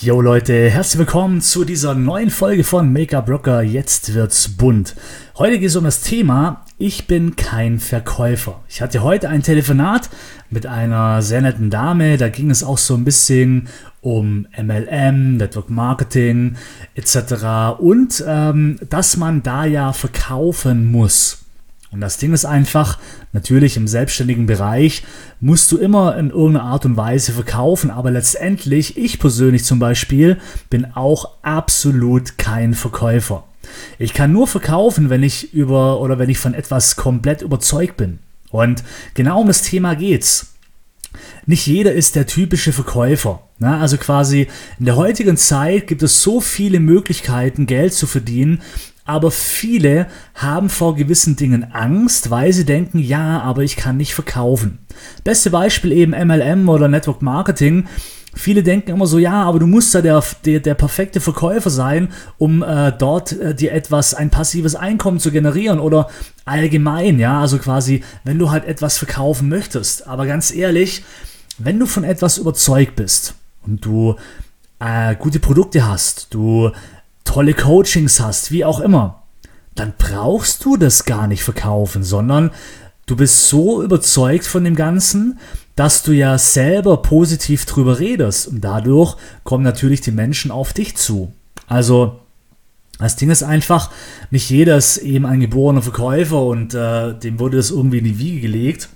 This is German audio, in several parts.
Yo Leute, herzlich willkommen zu dieser neuen Folge von Make-up Rocker. Jetzt wird's bunt. Heute geht es um das Thema Ich bin kein Verkäufer. Ich hatte heute ein Telefonat mit einer sehr netten Dame. Da ging es auch so ein bisschen um MLM, Network Marketing etc. Und ähm, dass man da ja verkaufen muss. Und das Ding ist einfach, natürlich im selbstständigen Bereich musst du immer in irgendeiner Art und Weise verkaufen, aber letztendlich, ich persönlich zum Beispiel, bin auch absolut kein Verkäufer. Ich kann nur verkaufen, wenn ich über oder wenn ich von etwas komplett überzeugt bin. Und genau um das Thema geht's. Nicht jeder ist der typische Verkäufer. Ne? Also quasi in der heutigen Zeit gibt es so viele Möglichkeiten, Geld zu verdienen, aber viele haben vor gewissen Dingen Angst, weil sie denken, ja, aber ich kann nicht verkaufen. Beste Beispiel eben MLM oder Network Marketing. Viele denken immer so, ja, aber du musst ja der, der, der perfekte Verkäufer sein, um äh, dort äh, dir etwas, ein passives Einkommen zu generieren oder allgemein, ja, also quasi, wenn du halt etwas verkaufen möchtest. Aber ganz ehrlich, wenn du von etwas überzeugt bist und du äh, gute Produkte hast, du tolle Coachings hast, wie auch immer, dann brauchst du das gar nicht verkaufen, sondern du bist so überzeugt von dem Ganzen, dass du ja selber positiv drüber redest und dadurch kommen natürlich die Menschen auf dich zu. Also das Ding ist einfach, nicht jeder ist eben ein geborener Verkäufer und äh, dem wurde das irgendwie in die Wiege gelegt.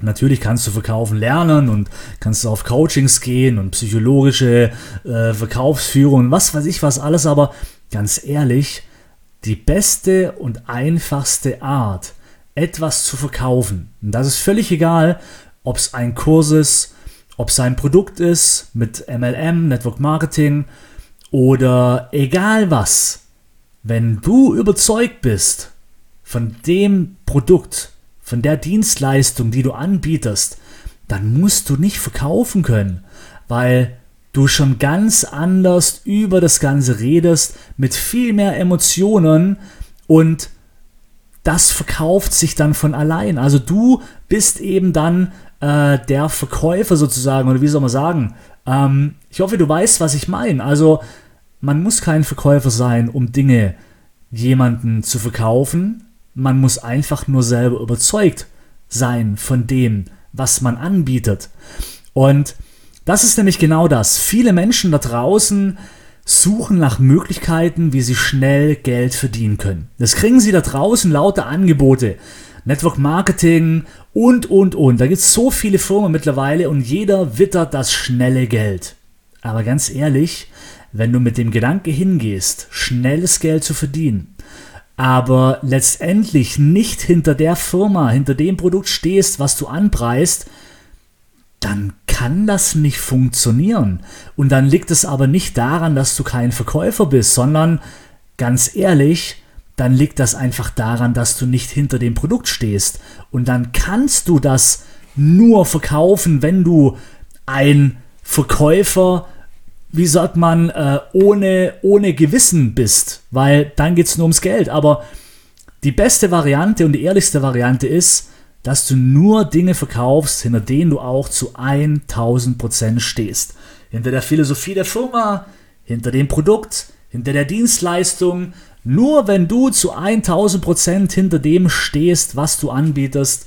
Natürlich kannst du verkaufen lernen und kannst auf Coachings gehen und psychologische äh, Verkaufsführung, was weiß ich was alles, aber ganz ehrlich, die beste und einfachste Art, etwas zu verkaufen, und das ist völlig egal, ob es ein Kurs ist, ob es ein Produkt ist mit MLM, Network Marketing oder egal was, wenn du überzeugt bist von dem Produkt, von der Dienstleistung, die du anbietest, dann musst du nicht verkaufen können, weil du schon ganz anders über das Ganze redest, mit viel mehr Emotionen und das verkauft sich dann von allein. Also du bist eben dann äh, der Verkäufer sozusagen, oder wie soll man sagen? Ähm, ich hoffe, du weißt, was ich meine. Also man muss kein Verkäufer sein, um Dinge jemanden zu verkaufen, man muss einfach nur selber überzeugt sein von dem, was man anbietet. Und das ist nämlich genau das. Viele Menschen da draußen suchen nach Möglichkeiten, wie sie schnell Geld verdienen können. Das kriegen sie da draußen lauter Angebote. Network Marketing und, und, und. Da gibt es so viele Firmen mittlerweile und jeder wittert das schnelle Geld. Aber ganz ehrlich, wenn du mit dem Gedanke hingehst, schnelles Geld zu verdienen, aber letztendlich nicht hinter der Firma, hinter dem Produkt stehst, was du anpreist, dann kann das nicht funktionieren. Und dann liegt es aber nicht daran, dass du kein Verkäufer bist, sondern ganz ehrlich, dann liegt das einfach daran, dass du nicht hinter dem Produkt stehst. Und dann kannst du das nur verkaufen, wenn du ein Verkäufer wie sagt man, äh, ohne, ohne Gewissen bist, weil dann geht es nur ums Geld. Aber die beste Variante und die ehrlichste Variante ist, dass du nur Dinge verkaufst, hinter denen du auch zu 1000% stehst. Hinter der Philosophie der Firma, hinter dem Produkt, hinter der Dienstleistung. Nur wenn du zu 1000% hinter dem stehst, was du anbietest,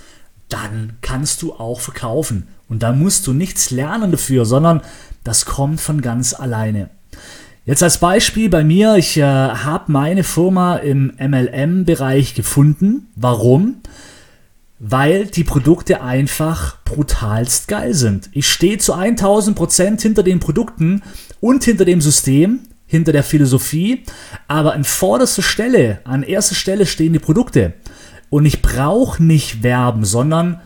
dann kannst du auch verkaufen. Und da musst du nichts lernen dafür, sondern das kommt von ganz alleine. Jetzt als Beispiel bei mir, ich äh, habe meine Firma im MLM-Bereich gefunden. Warum? Weil die Produkte einfach brutalst geil sind. Ich stehe zu 1000% hinter den Produkten und hinter dem System, hinter der Philosophie, aber an vorderster Stelle, an erster Stelle stehen die Produkte. Und ich brauche nicht werben, sondern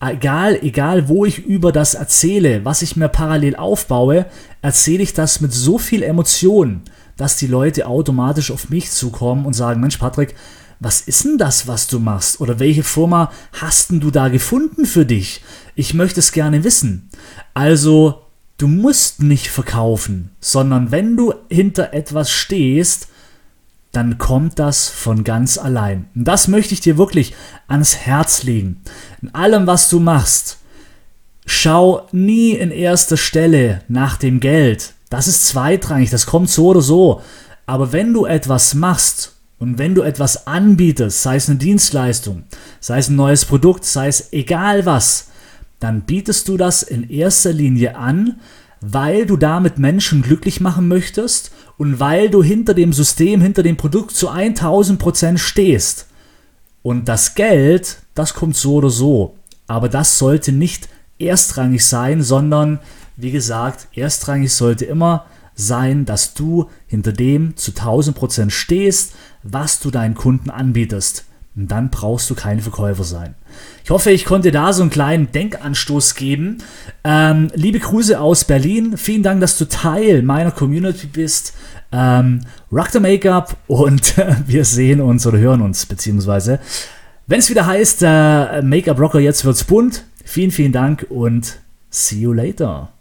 egal, egal wo ich über das erzähle, was ich mir parallel aufbaue, erzähle ich das mit so viel Emotion, dass die Leute automatisch auf mich zukommen und sagen, Mensch Patrick, was ist denn das, was du machst? Oder welche Firma hast denn du da gefunden für dich? Ich möchte es gerne wissen. Also, du musst nicht verkaufen, sondern wenn du hinter etwas stehst, dann kommt das von ganz allein. Und das möchte ich dir wirklich ans Herz legen. In allem, was du machst, schau nie in erster Stelle nach dem Geld. Das ist zweitrangig, das kommt so oder so. Aber wenn du etwas machst und wenn du etwas anbietest, sei es eine Dienstleistung, sei es ein neues Produkt, sei es egal was, dann bietest du das in erster Linie an, weil du damit Menschen glücklich machen möchtest und weil du hinter dem System, hinter dem Produkt zu 1000 Prozent stehst. Und das Geld, das kommt so oder so. Aber das sollte nicht erstrangig sein, sondern wie gesagt, erstrangig sollte immer sein, dass du hinter dem zu 1000 Prozent stehst, was du deinen Kunden anbietest. Und dann brauchst du kein Verkäufer sein. Ich hoffe, ich konnte da so einen kleinen Denkanstoß geben. Ähm, liebe Grüße aus Berlin. Vielen Dank, dass du Teil meiner Community bist. Ähm, rock the Make-up und wir sehen uns oder hören uns, beziehungsweise, wenn es wieder heißt, äh, Make-up Rocker, jetzt wird's bunt. Vielen, vielen Dank und see you later.